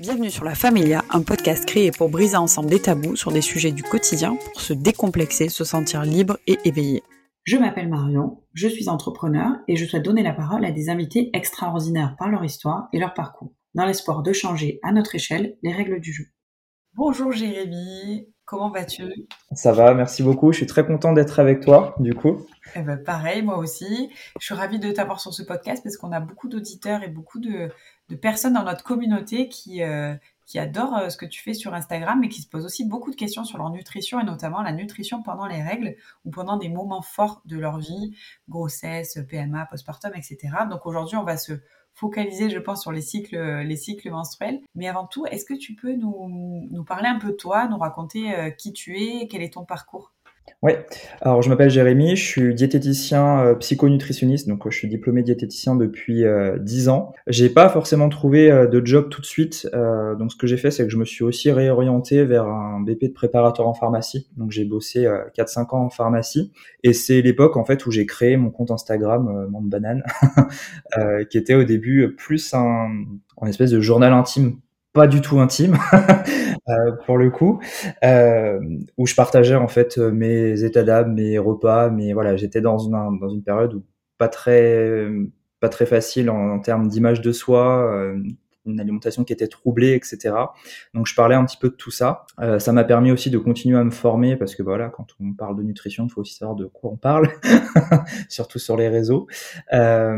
Bienvenue sur La Familia, un podcast créé pour briser ensemble des tabous sur des sujets du quotidien pour se décomplexer, se sentir libre et éveillé. Je m'appelle Marion, je suis entrepreneur et je souhaite donner la parole à des invités extraordinaires par leur histoire et leur parcours, dans l'espoir de changer à notre échelle les règles du jeu. Bonjour Jérémy, comment vas-tu? Ça va, merci beaucoup. Je suis très content d'être avec toi, du coup. Eh ben, pareil, moi aussi. Je suis ravie de t'avoir sur ce podcast parce qu'on a beaucoup d'auditeurs et beaucoup de, de personnes dans notre communauté qui, euh, qui adorent euh, ce que tu fais sur Instagram et qui se posent aussi beaucoup de questions sur leur nutrition et notamment la nutrition pendant les règles ou pendant des moments forts de leur vie, grossesse, PMA, postpartum, etc. Donc aujourd'hui, on va se focaliser, je pense, sur les cycles, les cycles menstruels. Mais avant tout, est-ce que tu peux nous, nous parler un peu de toi, nous raconter euh, qui tu es, quel est ton parcours? Oui, alors je m'appelle Jérémy, je suis diététicien euh, psychonutritionniste, donc je suis diplômé diététicien depuis euh, 10 ans. J'ai pas forcément trouvé euh, de job tout de suite, euh, donc ce que j'ai fait, c'est que je me suis aussi réorienté vers un BP de préparateur en pharmacie. Donc j'ai bossé 4-5 ans en pharmacie, et c'est l'époque en fait où j'ai créé mon compte Instagram, Monde Banane, qui était au début plus un, un espèce de journal intime pas du tout intime euh, pour le coup, euh, où je partageais en fait mes états d'âme, mes repas, mais voilà, j'étais dans une période où pas très pas très facile en, termes d'image de soi, euh, une alimentation qui était troublée, etc. Donc je parlais un petit peu de tout ça. Euh, ça m'a permis aussi de continuer à me former parce que voilà, quand on parle de nutrition, il faut aussi savoir de quoi on parle, surtout sur les réseaux. Euh,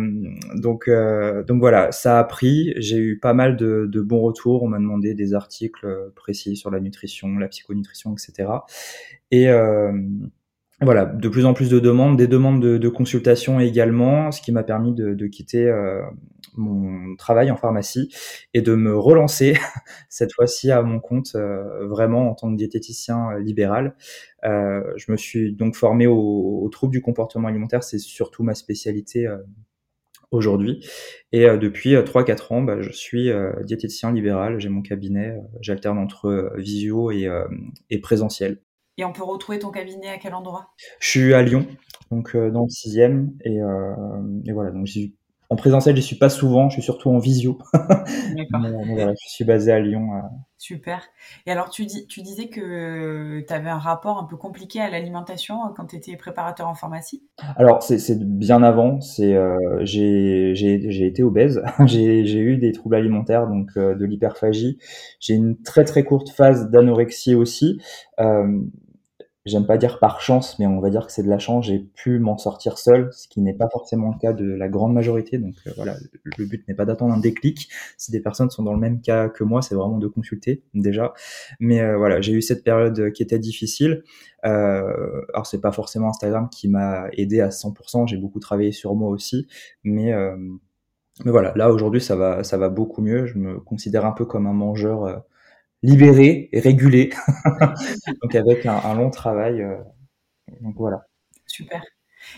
donc euh, donc voilà, ça a pris. J'ai eu pas mal de, bons retours. On m'a demandé des articles précis sur la nutrition, la psychonutrition, etc. Et voilà, de plus en plus de demandes, des demandes de, de consultation également, ce qui m'a permis de, quitter euh, mon travail en pharmacie et de me relancer cette fois-ci à mon compte euh, vraiment en tant que diététicien euh, libéral. Je me suis donc formé aux au troubles du comportement alimentaire, c'est surtout ma spécialité aujourd'hui. Et depuis 3-4 ans, bah, je suis diététicien libéral, j'ai mon cabinet, j'alterne entre visio et, et présentiel. Et on peut retrouver ton cabinet à quel endroit? Je suis à Lyon, donc dans le sixième, et, et voilà, donc en présentiel, je suis pas souvent, je suis surtout en visio. mais, mais voilà, je suis basé à Lyon. Euh. Super. Et alors, tu, dis, tu disais que tu avais un rapport un peu compliqué à l'alimentation euh, quand tu étais préparateur en pharmacie? Alors, c'est bien avant. C'est euh, J'ai été obèse. j'ai eu des troubles alimentaires, donc euh, de l'hyperphagie. J'ai une très très courte phase d'anorexie aussi. Euh, j'aime pas dire par chance, mais on va dire que c'est de la chance, j'ai pu m'en sortir seul, ce qui n'est pas forcément le cas de la grande majorité. Donc euh, voilà, le but n'est pas d'attendre un déclic. Si des personnes sont dans le même cas que moi, c'est vraiment de consulter déjà. Mais euh, voilà, j'ai eu cette période qui était difficile. Euh, alors c'est pas forcément Instagram qui m'a aidé à 100%, j'ai beaucoup travaillé sur moi aussi, mais euh, mais voilà, là aujourd'hui ça va ça va beaucoup mieux. Je me considère un peu comme un mangeur euh, libéré et régulé, donc avec un, long travail. Euh, donc voilà. Super.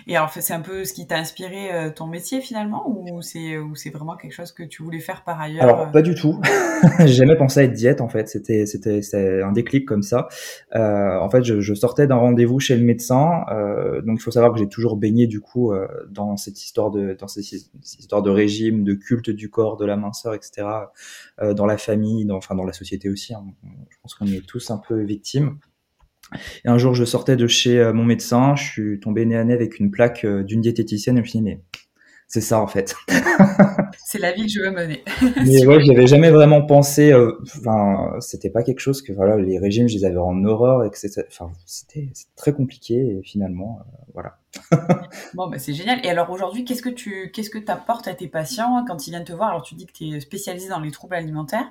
Et alors, c'est un peu ce qui t'a inspiré euh, ton métier finalement, ou c'est ou c'est vraiment quelque chose que tu voulais faire par ailleurs Alors pas du tout. J'ai jamais pensé à être diète en fait. C'était un déclic comme ça. Euh, en fait, je, je sortais d'un rendez-vous chez le médecin, euh, donc il faut savoir que j'ai toujours baigné du coup euh, dans cette histoire de dans cette, cette, histoire de régime, de culte du corps, de la minceur, etc. Euh, dans la famille, dans enfin dans la société aussi. Hein. Je pense qu'on est tous un peu victimes. Et un jour, je sortais de chez euh, mon médecin, je suis tombé nez à nez avec une plaque euh, d'une diététicienne et je me suis dit, mais c'est ça en fait. c'est la vie que je veux mener. mais ouais, j'avais jamais vraiment pensé. Euh, enfin, euh, c'était pas quelque chose que voilà, les régimes, je les avais en horreur et que c'était, enfin, c'était très compliqué et finalement, euh, voilà. bon, bah, c'est génial. Et alors aujourd'hui, qu'est-ce que tu, qu'est-ce que t'apportes à tes patients quand ils viennent te voir? Alors tu dis que tu es spécialisé dans les troubles alimentaires,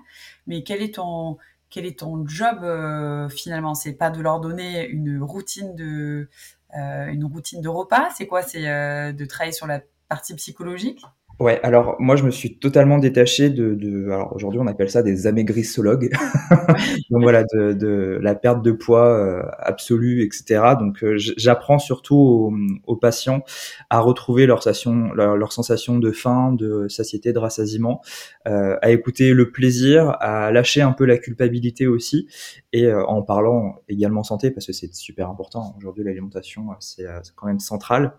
mais quel est ton quel est ton job euh, finalement? C'est pas de leur donner une routine de euh, une routine de repas? C'est quoi? C'est euh, de travailler sur la partie psychologique? Ouais, alors moi je me suis totalement détaché de, de alors aujourd'hui on appelle ça des amaigrissologues, donc voilà de, de, la perte de poids euh, absolue, etc. Donc euh, j'apprends surtout aux, aux, patients à retrouver leur sensation, leur, leur, sensation de faim, de satiété, de rassasiement, euh, à écouter le plaisir, à lâcher un peu la culpabilité aussi, et euh, en parlant également santé parce que c'est super important. Aujourd'hui l'alimentation c'est quand même central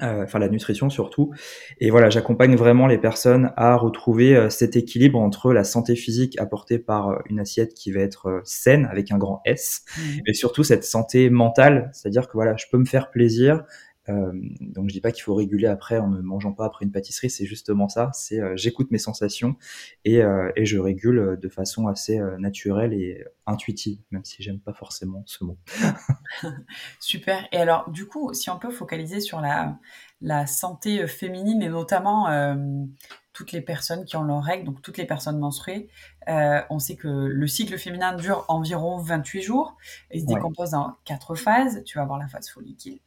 enfin la nutrition surtout. Et voilà, j'accompagne vraiment les personnes à retrouver euh, cet équilibre entre la santé physique apportée par euh, une assiette qui va être saine avec un grand S, mmh. et surtout cette santé mentale, c'est-à-dire que voilà, je peux me faire plaisir, euh, donc je dis pas qu'il faut réguler après en ne mangeant pas après une pâtisserie, c'est justement ça, c'est euh, j'écoute mes sensations et, euh, et, je régule de façon assez naturelle et intuitive, même si j'aime pas forcément ce mot. Super. Et alors du coup, si on peut focaliser sur la, la santé féminine et notamment toutes les personnes qui ont leurs règles, donc toutes les personnes menstruées. Euh, on sait que le cycle féminin dure environ 28 jours et se décompose en quatre phases. Tu vas avoir la phase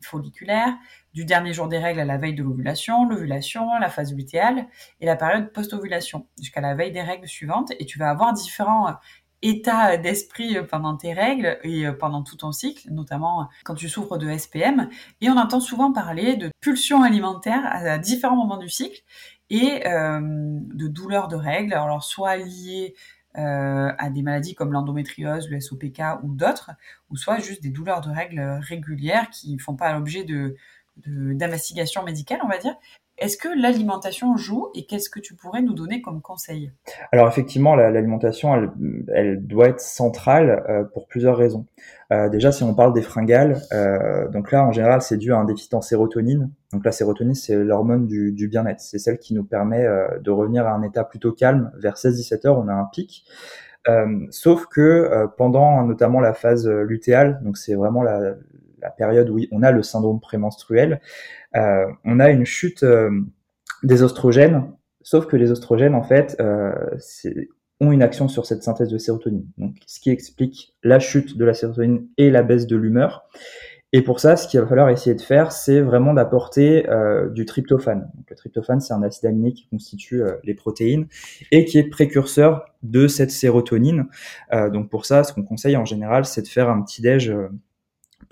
folliculaire, du dernier jour des règles à la veille de l'ovulation, l'ovulation, la phase lutéale et la période post-ovulation jusqu'à la veille des règles suivantes. Et tu vas avoir différents euh, états d'esprit euh, pendant tes règles et pendant tout ton cycle, notamment quand tu souffres de SPM. Et on entend souvent parler de pulsions alimentaires à différents moments du cycle et euh, de douleurs de règles, alors soit liées euh, à des maladies comme l'endométriose, le SOPK ou d'autres, ou soit juste des douleurs de règles régulières qui ne font pas l'objet de, d'investigation médicale, on va dire. Est-ce que l'alimentation joue et qu'est-ce que tu pourrais nous donner comme conseil? Alors effectivement, l'alimentation, elle, doit être centrale euh, pour plusieurs raisons. Euh, déjà, si on parle des fringales, euh, donc là, en général, c'est dû à un déficit en sérotonine. Donc la sérotonine, c'est l'hormone du, bien-être. C'est celle qui nous permet de revenir à un état plutôt calme. Vers 16-17 heures, on a un pic. Sauf que pendant notamment la phase lutéale, donc c'est vraiment la, période où on a le syndrome prémenstruel, on a une chute euh, des oestrogènes, sauf que les oestrogènes, en fait, euh, ont une action sur cette synthèse de sérotonine. Donc, ce qui explique la chute de la sérotonine et la baisse de l'humeur. Et pour ça, ce qu'il va falloir essayer de faire, c'est vraiment d'apporter du tryptophane. Le tryptophane, c'est un acide aminé qui constitue les protéines et qui est précurseur de cette sérotonine. donc pour ça, ce qu'on conseille en général, c'est de faire un petit déj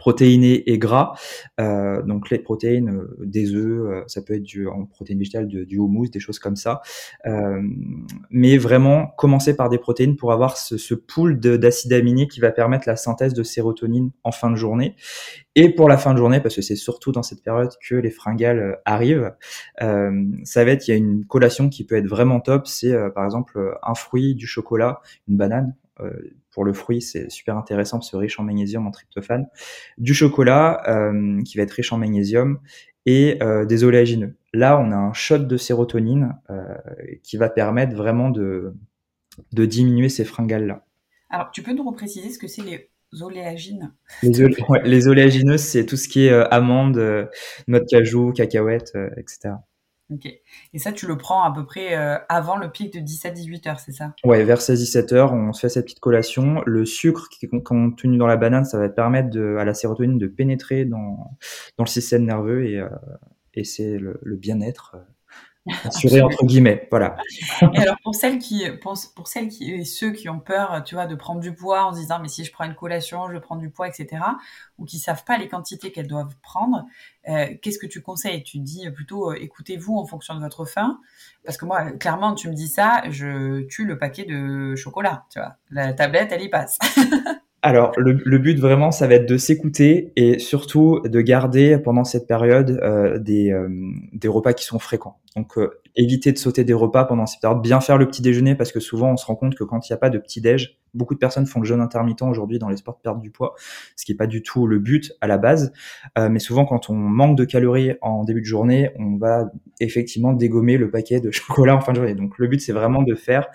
protéinés et gras. Euh, donc les protéines, euh, des œufs, euh, ça peut être du, en protéines végétales, du, du houmous, des choses comme ça. mais vraiment commencer par des protéines pour avoir ce, ce pool d'acides aminés qui va permettre la synthèse de sérotonine en fin de journée. Et pour la fin de journée, parce que c'est surtout dans cette période que les fringales arrivent, ça va être, il y a une collation qui peut être vraiment top, c'est par exemple un fruit, du chocolat, une banane, pour le fruit, c'est super intéressant parce que riche en magnésium, en tryptophane, du chocolat euh, qui va être riche en magnésium et euh, des oléagineux. Là, on a un shot de sérotonine euh, qui va permettre vraiment de, de diminuer ces fringales-là. Alors, tu peux nous repréciser ce que c'est les oléagineux Les, oléagineux, c'est tout ce qui est amandes, noix de cajou, cacahuètes, etc. Et ça, tu le prends à peu près euh, avant le pic de 17-18 heures, c'est ça? Ouais, vers 16-17 heures, on se fait cette petite collation. Le sucre qui est contenu dans la banane, ça va permettre à la sérotonine de pénétrer dans, dans le système nerveux et, euh, et c'est le, le bien-être euh, assuré entre guillemets, voilà. Et alors pour celles qui, pour, pour, celles qui et ceux qui ont peur, tu vois, de prendre du poids en se disant mais si je prends une collation, je prends du poids, etc. Ou qui savent pas les quantités qu'elles doivent prendre, euh, qu'est-ce que tu conseilles? Tu dis plutôt euh, écoutez-vous en fonction de votre faim, parce que moi clairement tu me dis ça, je tue le paquet de chocolat, tu vois, la tablette elle y passe. Alors, le, but vraiment, ça va être de s'écouter et surtout de garder pendant cette période euh, des, euh, des, repas qui sont fréquents. Donc, euh, éviter de sauter des repas pendant cette période, bien faire le petit déjeuner parce que souvent on se rend compte que quand il n'y a pas de petit déj, beaucoup de personnes font le jeûne intermittent aujourd'hui dans les sports de perte du poids, ce qui n'est pas du tout le but à la base. mais souvent, quand on manque de calories en début de journée, on va effectivement dégommer le paquet de chocolat en fin de journée. Donc, le but c'est vraiment de faire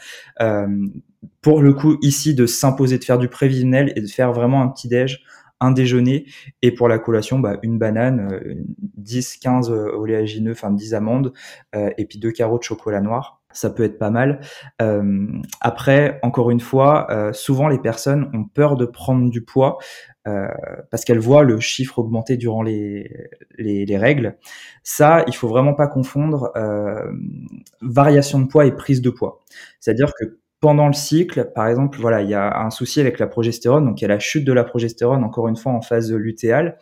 pour le coup ici de s'imposer de faire du prévisionnel et de faire vraiment un petit déj un déjeuner. Et pour la collation bah, une banane 10 15 euh, oléagineux enfin 10 amandes euh, et puis deux carreaux de chocolat noir. Ça peut être pas mal. Euh, après encore une fois souvent les personnes ont peur de prendre du poids parce qu'elles voient le chiffre augmenter durant les, les, les, règles. Ça il faut vraiment pas confondre variation de poids et prise de poids. C'est à dire que pendant le cycle, par exemple, voilà, il y a un souci avec la progestérone, donc il y a la chute de la progestérone, encore une fois en phase lutéale,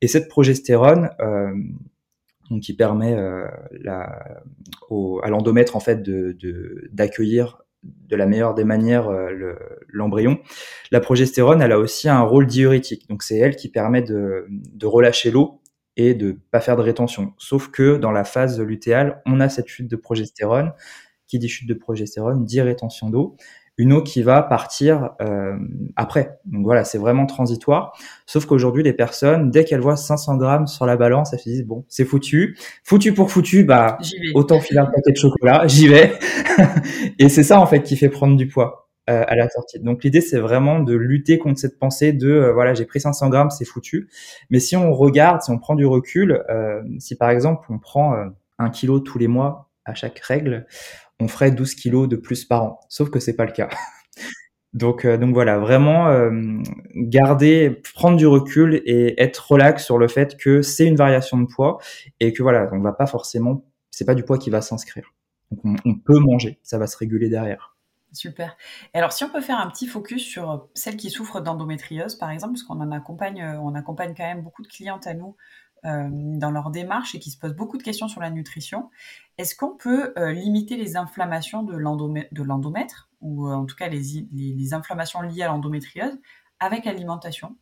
et cette progestérone, euh, donc qui permet euh, la, au, à l'endomètre en fait de d'accueillir de, la meilleure des manières euh, l'embryon. la progestérone, elle a aussi un rôle diurétique, donc c'est elle qui permet de, de relâcher l'eau et de pas faire de rétention. Sauf que dans la phase lutéale, on a cette chute de progestérone. Qui dit chute de progestérone dit rétention d'eau une eau qui va partir euh, après. Donc voilà, c'est vraiment transitoire. Sauf qu'aujourd'hui, les personnes, dès qu'elles voient 500 grammes sur la balance, elles se disent bon, c'est foutu, foutu pour foutu, bah autant filer un paquet de chocolat, j'y vais. et c'est ça en fait qui fait prendre du poids euh, à la sortie. Donc l'idée, c'est vraiment de lutter contre cette pensée de euh, voilà, j'ai pris 500 grammes, c'est foutu. Mais si on regarde, si on prend du recul, euh, si par exemple on prend un kilo tous les mois à chaque règle, on ferait 12 kilos de plus par an. Sauf que c'est pas le cas. donc, euh, donc voilà, vraiment euh, garder, prendre du recul et être relax sur le fait que c'est une variation de poids et que voilà, on va pas forcément, c'est pas du poids qui va s'inscrire. Donc on, peut manger, ça va se réguler derrière. Super. Alors, si on peut faire un petit focus sur celles qui souffrent d'endométriose, par exemple, parce qu'on en accompagne, euh, on accompagne quand même beaucoup de clientes à nous euh, dans leur démarche et qui se posent beaucoup de questions sur la nutrition. Est-ce qu'on peut euh, limiter les inflammations de l'endomètre, ou euh, en tout cas les, inflammations liées à l'endométriose, avec l'alimentation?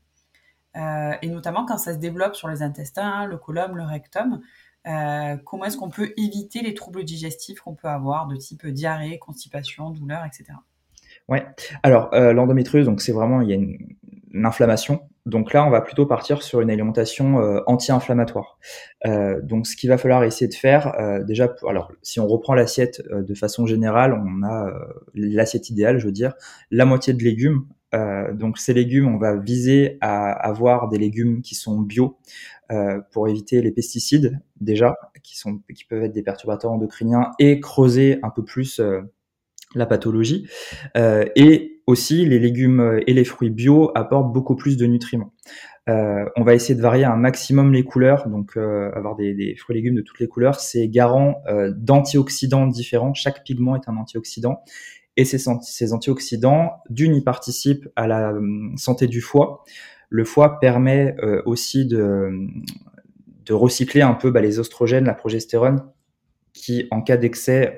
Et notamment quand ça se développe sur les intestins, le colon, le rectum, comment est-ce qu'on peut éviter les troubles digestifs qu'on peut avoir de type diarrhée, constipation, douleur, etc. Ouais. Alors l'endométriose, donc c'est vraiment il y a une, inflammation. Donc là, on va plutôt partir sur une alimentation euh, anti-inflammatoire. Euh, donc, ce qu'il va falloir essayer de faire, euh, déjà, alors si on reprend l'assiette de façon générale, on a l'assiette idéale, je veux dire, la moitié de légumes. donc, ces légumes, on va viser à avoir des légumes qui sont bio pour éviter les pesticides déjà, qui sont qui peuvent être des perturbateurs endocriniens et creuser un peu plus la pathologie. et aussi, les légumes et les fruits bio apportent beaucoup plus de nutriments. Euh, on va essayer de varier un maximum les couleurs, donc euh, avoir des, fruits et légumes de toutes les couleurs, c'est garant euh, d'antioxydants différents. Chaque pigment est un antioxydant. Et ces, ces antioxydants, d'une, ils participent à la santé du foie. Le foie permet aussi de, de recycler un peu bah, les oestrogènes, la progestérone, qui, en cas d'excès,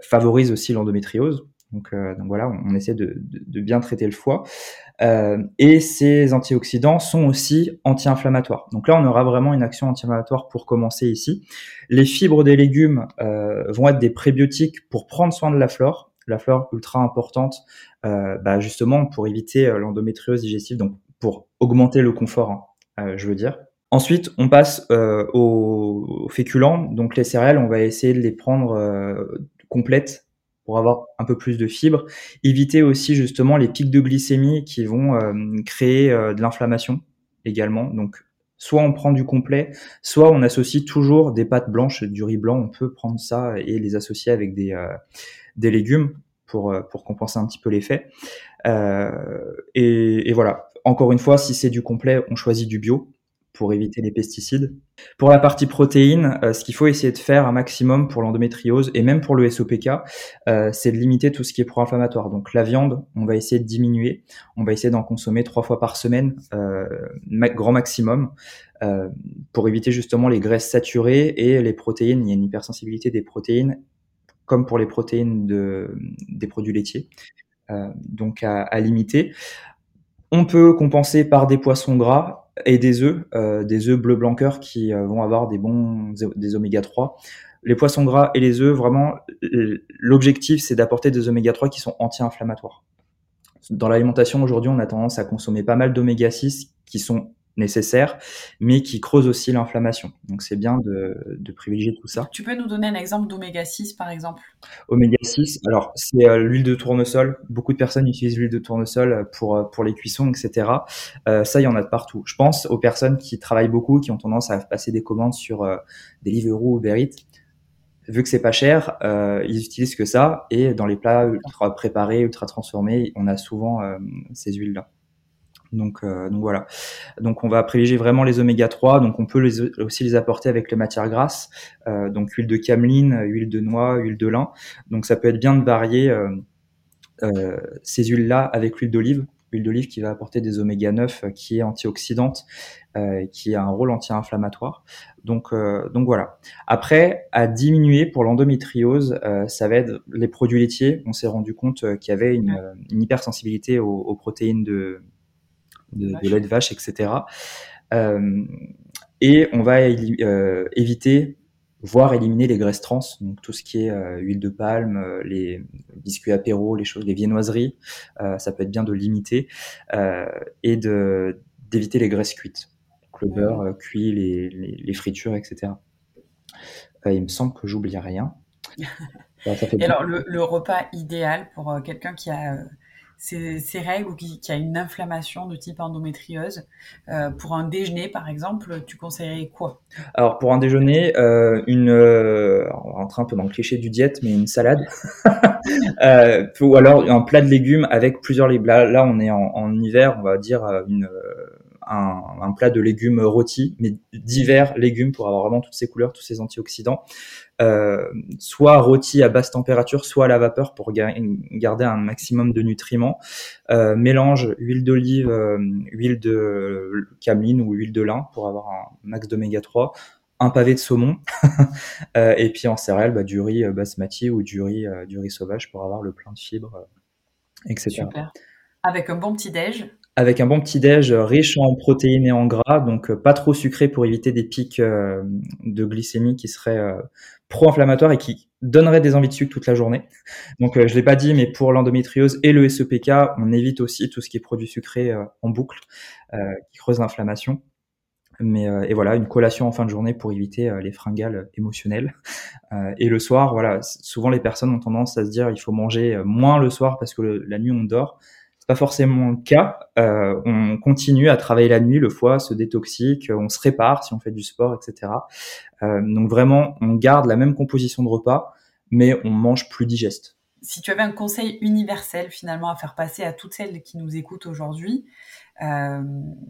favorise aussi l'endométriose. Euh, donc, voilà, on, essaie de, bien traiter le foie. Euh, et ces antioxydants sont aussi anti-inflammatoires. Donc là, on aura vraiment une action anti-inflammatoire pour commencer ici. Les fibres des légumes euh, vont être des prébiotiques pour prendre soin de la flore, la flore ultra importante, bah, justement pour éviter l'endométriose digestive, donc pour augmenter le confort, hein, je veux dire. Ensuite, on passe aux, féculents, donc les céréales, on va essayer de les prendre complètes pour avoir un peu plus de fibres. Éviter aussi justement les pics de glycémie qui vont euh, créer euh, de l'inflammation également. Donc soit on prend du complet, soit on associe toujours des pâtes blanches, du riz blanc. On peut prendre ça et les associer avec des, euh, légumes pour, compenser un petit peu l'effet. et, et voilà. Encore une fois, si c'est du complet, on choisit du bio pour éviter les pesticides. Pour la partie protéines, euh, ce qu'il faut essayer de faire un maximum pour l'endométriose et même pour le SOPK, euh, c'est de limiter tout ce qui est pro-inflammatoire. Donc la viande, on va essayer de diminuer. On va essayer d'en consommer trois fois par semaine, euh, grand maximum, pour éviter justement les graisses saturées et les protéines. Il y a une hypersensibilité des protéines, comme pour les protéines de, des produits laitiers. donc à limiter. On peut compenser par des poissons gras et des œufs, euh, des œufs bleu blanc qui euh, vont avoir des bons des oméga 3. Les poissons gras et les œufs, vraiment, l'objectif c'est d'apporter des oméga 3 qui sont anti-inflammatoires. Dans l'alimentation aujourd'hui, on a tendance à consommer pas mal d'oméga 6 qui sont nécessaires, mais qui creusent aussi l'inflammation. Donc c'est bien de, de, privilégier tout ça. Tu peux nous donner un exemple d'oméga 6 par exemple? Oméga 6, alors c'est euh, l'huile de tournesol. Beaucoup de personnes utilisent l'huile de tournesol pour, euh, pour les cuissons, etc. Euh, ça, il y en a de partout. Je pense aux personnes qui travaillent beaucoup, qui ont tendance à passer des commandes sur euh, Deliveroo ou Uber Vu que c'est pas cher, euh, ils utilisent que ça. Et dans les plats ultra préparés, ultra transformés, on a souvent ces huiles-là. Donc, euh, donc voilà. Donc on va privilégier vraiment les oméga 3. Donc on peut les, aussi les apporter avec les matières grasses. Euh, donc huile de cameline, huile de noix, huile de lin. Donc ça peut être bien de varier euh, euh ces huiles-là avec l'huile d'olive. L'huile d'olive qui va apporter des oméga 9, qui est antioxydante, qui a un rôle anti-inflammatoire. Donc, donc voilà. Après, à diminuer pour l'endométriose, ça va être les produits laitiers. On s'est rendu compte qu'il y avait une, une hypersensibilité aux, aux protéines de, de, lait de vache, etc. Euh, et on va éviter voire éliminer les graisses trans, donc tout ce qui est huile de palme, les biscuits apéro, les choses, les viennoiseries, ça peut être bien de limiter et de d'éviter les graisses cuites, le beurre cuit, les, les, les, fritures, etc. il me semble que j'oublie rien. Et alors, le, repas idéal pour euh, quelqu'un qui a ces euh, ses, règles ou qui, a une inflammation de type endométriose, euh, pour un déjeuner, par exemple, tu conseillerais quoi? Alors, pour un déjeuner, une, on rentre un peu dans le cliché du diète, mais une salade. ou alors un plat de légumes avec plusieurs légumes. Là, on est en, en, hiver, on va dire une un, plat de légumes rôtis, mais divers légumes pour avoir vraiment toutes ces couleurs, tous ces antioxydants. Euh, soit rôti à basse température, soit à la vapeur pour garder un maximum de nutriments. Euh, mélange huile d'olive, euh, huile de cameline ou huile de lin pour avoir un max d'oméga 3 un pavé de saumon et puis en céréales bah, du riz basmati ou du riz, du riz sauvage pour avoir le plein de fibres, etc. Super. Avec un bon petit déj avec un bon petit déj riche en protéines et en gras, donc euh, pas trop sucré pour éviter des pics euh, de glycémie qui seraient euh, pro-inflammatoires et qui donneraient des envies de sucre toute la journée. Donc je l'ai pas dit, mais pour l'endométriose et le SEPK, on évite aussi tout ce qui est produit sucré en boucle, qui creuse l'inflammation. Mais et voilà, une collation en fin de journée pour éviter les fringales émotionnelles. et le soir, voilà, souvent les personnes ont tendance à se dire il faut manger moins le soir parce que la nuit on dort c'est pas forcément le cas. Euh, on continue à travailler la nuit, le foie se détoxique, on se répare si on fait du sport, etc. Euh, donc vraiment, on garde la même composition de repas, mais on mange plus digeste. Si tu avais un conseil universel finalement à faire passer à toutes celles qui nous écoutent aujourd'hui, euh,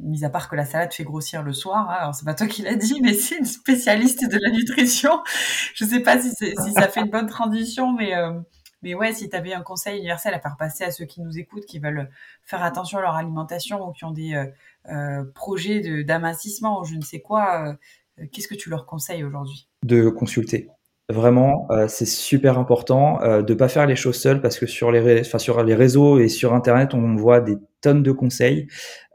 mis à part que la salade fait grossir le soir, hein, alors c'est pas toi qui l'as dit, mais c'est une spécialiste de la nutrition. Je sais pas si, si ça fait une bonne transition, mais euh, mais ouais, si tu un conseil universel à faire passer à ceux qui nous écoutent, qui veulent faire attention à leur alimentation ou qui ont des euh, euh projets d'amincissement ou je ne sais quoi, euh, qu'est-ce que tu leur conseilles aujourd'hui? De consulter. Vraiment, euh, c'est super important euh, de pas faire les choses seules parce que sur les réseaux et sur Internet, on voit des tonnes de conseils.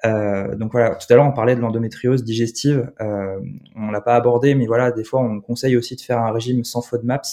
Euh, donc voilà, tout à l'heure on parlait de l'endométriose digestive, euh, on l'a pas abordé, mais voilà, des fois on conseille aussi de faire un régime sans FODMAPs.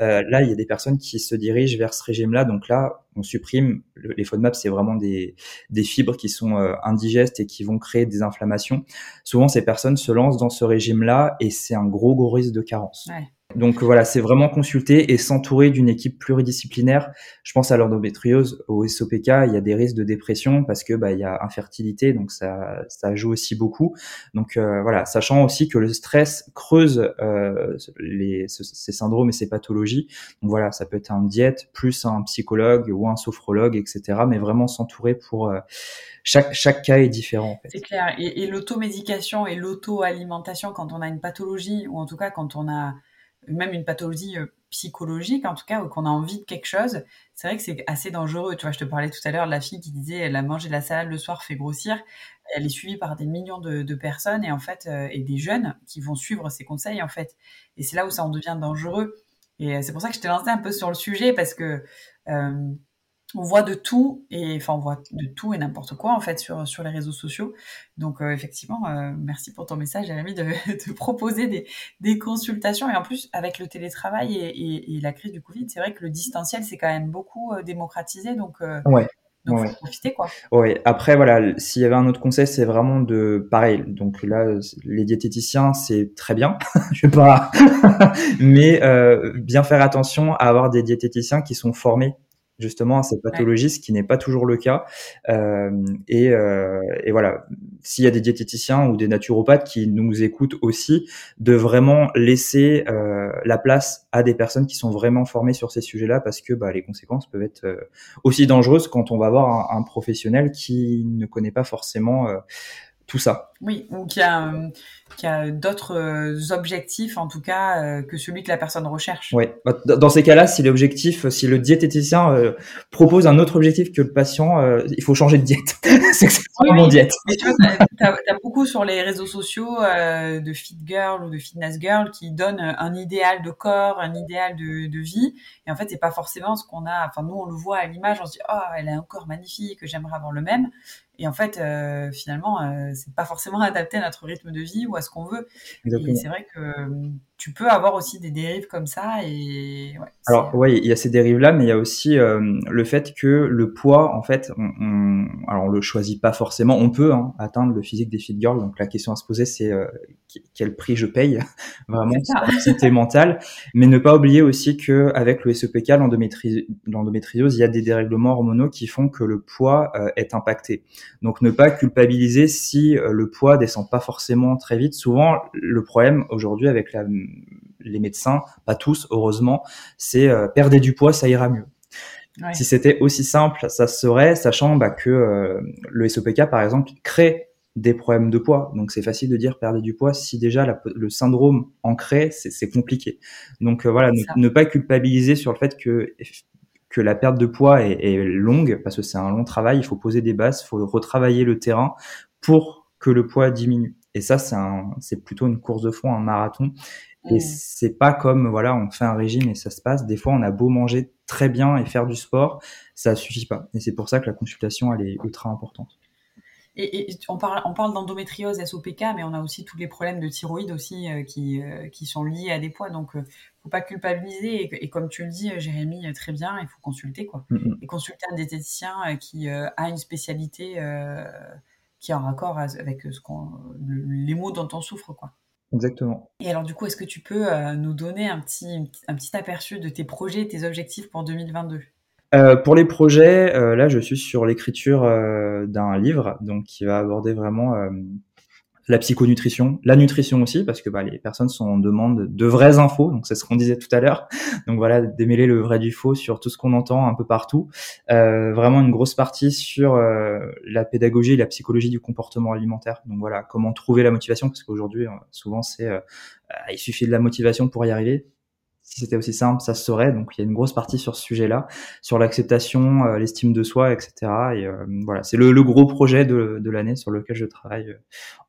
Euh, là, il y a des personnes qui se dirigent vers ce régime-là, donc là, on supprime les FODMAPs, c'est vraiment des, des fibres qui sont euh, indigestes et qui vont créer des inflammations. Souvent, ces personnes se lancent dans ce régime-là et c'est un gros gros risque de carence. Ouais. Donc voilà, c'est vraiment consulter et s'entourer d'une équipe pluridisciplinaire. Je pense à l'endométriose, au SOPK, il y a des risques de dépression parce que bah, il y a infertilité, donc ça, ça joue aussi beaucoup. Donc euh, voilà, sachant aussi que le stress creuse euh, les, ces syndromes et ces pathologies. Donc voilà, ça peut être un diète plus un psychologue ou un sophrologue, etc. Mais vraiment s'entourer pour euh, chaque chaque cas est différent. C'est clair. Et, et l'automédication et l'auto-alimentation quand on a une pathologie ou en tout cas quand on a même une pathologie euh, psychologique en tout cas ou qu'on a envie de quelque chose, c'est vrai que c'est assez dangereux. Tu vois, je te parlais tout à l'heure de la fille qui disait elle a mangé la salade le soir fait grossir. Elle est suivie par des millions de, personnes et en fait euh, et des jeunes qui vont suivre ses conseils en fait. Et c'est là où ça en devient dangereux. Et euh, c'est pour ça que je t'ai lancé un peu sur le sujet parce que on voit de tout et enfin on voit de tout et n'importe quoi en fait sur sur les réseaux sociaux. Donc euh, effectivement, euh, merci pour ton message, Jérémy, de, de proposer des, des consultations et en plus avec le télétravail et, et, et la crise du Covid, c'est vrai que le distanciel c'est quand même beaucoup euh, démocratisé, donc ouais. Donc, faut profiter, quoi. Oui. Après, voilà, s'il y avait un autre conseil, c'est vraiment de, pareil. Donc là, les diététiciens, c'est très bien. je sais pas, mais euh, bien faire attention à avoir des diététiciens qui sont formés justement à cette pathologie, ce qui n'est pas toujours le cas. Euh, et, euh, et, voilà, s'il y a des diététiciens ou des naturopathes qui nous écoutent aussi, de vraiment laisser euh, la place à des personnes qui sont vraiment formées sur ces sujets-là, parce que bah, les conséquences peuvent être euh, aussi dangereuses quand on va voir un, un professionnel qui ne connaît pas forcément euh, tout ça. Oui, ou qui a, qui a d'autres euh, objectifs, en tout cas, euh, que celui que la personne recherche. Oui, bah, dans ces cas-là, si l'objectif, si le diététicien euh, propose un autre objectif que le patient, il faut changer de diète. c'est oui, diète. Mais tu vois, t'as as, beaucoup sur les réseaux sociaux de fit girl ou de fitness girl qui donnent un idéal de corps, un idéal de, de vie, et en fait, c'est pas forcément ce qu'on a. Enfin, nous, on le voit à l'image, on se dit, oh, elle a un corps magnifique, j'aimerais avoir le même. Et en fait, euh, finalement, euh, c'est pas forcément adapté à notre rythme de vie ou à ce qu'on veut. Et c'est vrai que tu peux avoir aussi des dérives comme ça. Et ouais, alors oui, il y a ces dérives-là, mais il y a aussi euh, le fait que le poids, en fait, on, on, alors on le choisit pas forcément. On peut hein, atteindre le physique des fit girls. Donc la question à se poser, c'est euh, quel prix je paye? Vraiment santé mentale. Mais ne pas oublier aussi que avec le SEPK, l'endométriose, il y a des dérèglements hormonaux qui font que le poids euh, est impacté. Donc ne pas culpabiliser si le poids descend pas forcément très vite. Souvent, le problème aujourd'hui avec la les médecins, pas tous, heureusement, c'est euh, perdre du poids, ça ira mieux. Si c'était aussi simple, ça serait, sachant bah, que euh, le SOPK, par exemple, crée des problèmes de poids. Donc c'est facile de dire perdre du poids si déjà le syndrome en crée, c'est compliqué. Donc euh, voilà, ne, pas culpabiliser sur le fait que que la perte de poids est, est longue parce que c'est un long travail. Il faut poser des bases, il faut retravailler le terrain pour que le poids diminue. Et ça, c'est plutôt une course de fond, un marathon. Et mmh. c'est pas comme voilà, on fait un régime et ça se passe. Des fois, on a beau manger très bien et faire du sport, ça suffit pas. Et c'est pour ça que la consultation elle est ultra importante. Et, on parle, on parle d'endométriose, SOPK, mais on a aussi tous les problèmes de thyroïde aussi euh, qui, euh, qui sont liés à des poids. Donc, euh, faut pas culpabiliser. Et, comme tu le dis, Jérémy, très bien, il faut consulter quoi. Mmh, mmh. Et consulter un diététicien qui a une spécialité qui est en raccord avec ce qu'on, les mots dont on souffre quoi. Exactement. Et alors du coup, est-ce que tu peux euh, nous donner un petit, un petit aperçu de tes projets et tes objectifs pour 2022 euh, pour les projets, euh, là, je suis sur l'écriture d'un livre, donc qui va aborder vraiment la psychonutrition, la nutrition aussi, parce que bah, les personnes sont en demande de vraies infos, donc c'est ce qu'on disait tout à l'heure. Donc voilà, démêler le vrai du faux sur tout ce qu'on entend un peu partout. Euh, vraiment une grosse partie sur euh, la pédagogie et la psychologie du comportement alimentaire. Donc voilà, comment trouver la motivation, parce qu'aujourd'hui, euh, souvent c'est il suffit de la motivation pour y arriver si c'était aussi simple, ça se saurait. Donc il y a une grosse partie sur ce sujet-là, sur l'acceptation, euh, l'estime de soi, etc. Et euh, voilà, c'est le, gros projet de, de l'année sur lequel je travaille euh,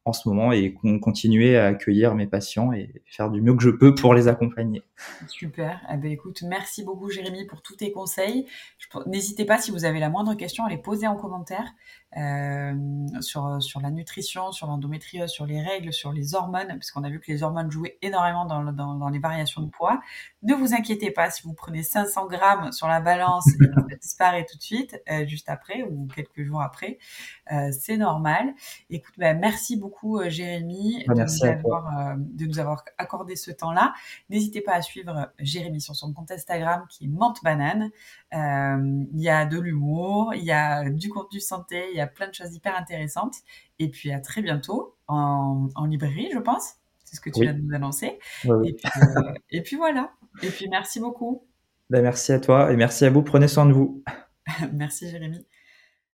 en ce moment et continuer à accueillir mes patients et faire du mieux que je peux pour les accompagner. Super. Eh ben, écoute, merci beaucoup Jérémy pour tous tes conseils. N'hésitez pas si vous avez la moindre question à les poser en commentaire. Euh, sur, sur la nutrition, sur l'endométriose, sur les règles, sur les hormones, puisqu'on a vu que les hormones jouaient énormément dans, dans, les variations de poids. Ne vous inquiétez pas si vous prenez 500 grammes sur la balance et ça disparaît tout de suite, euh, juste après ou quelques jours après, euh, c'est normal. Écoute, bah, merci beaucoup euh, Jérémy bah, de, nous avoir, de, nous avoir, accordé ce temps-là. N'hésitez pas à suivre Jérémy sur son compte Instagram qui est Mente Banane. Il y a de l'humour, il y a du contenu santé, il y a plein de choses hyper intéressantes. Et puis à très bientôt en, en librairie, je pense. C'est ce que tu viens de nous annoncer. Et, puis, euh, et, puis, voilà. Et puis merci beaucoup. Ben, merci à toi et merci à vous. Prenez soin de vous. merci Jérémy.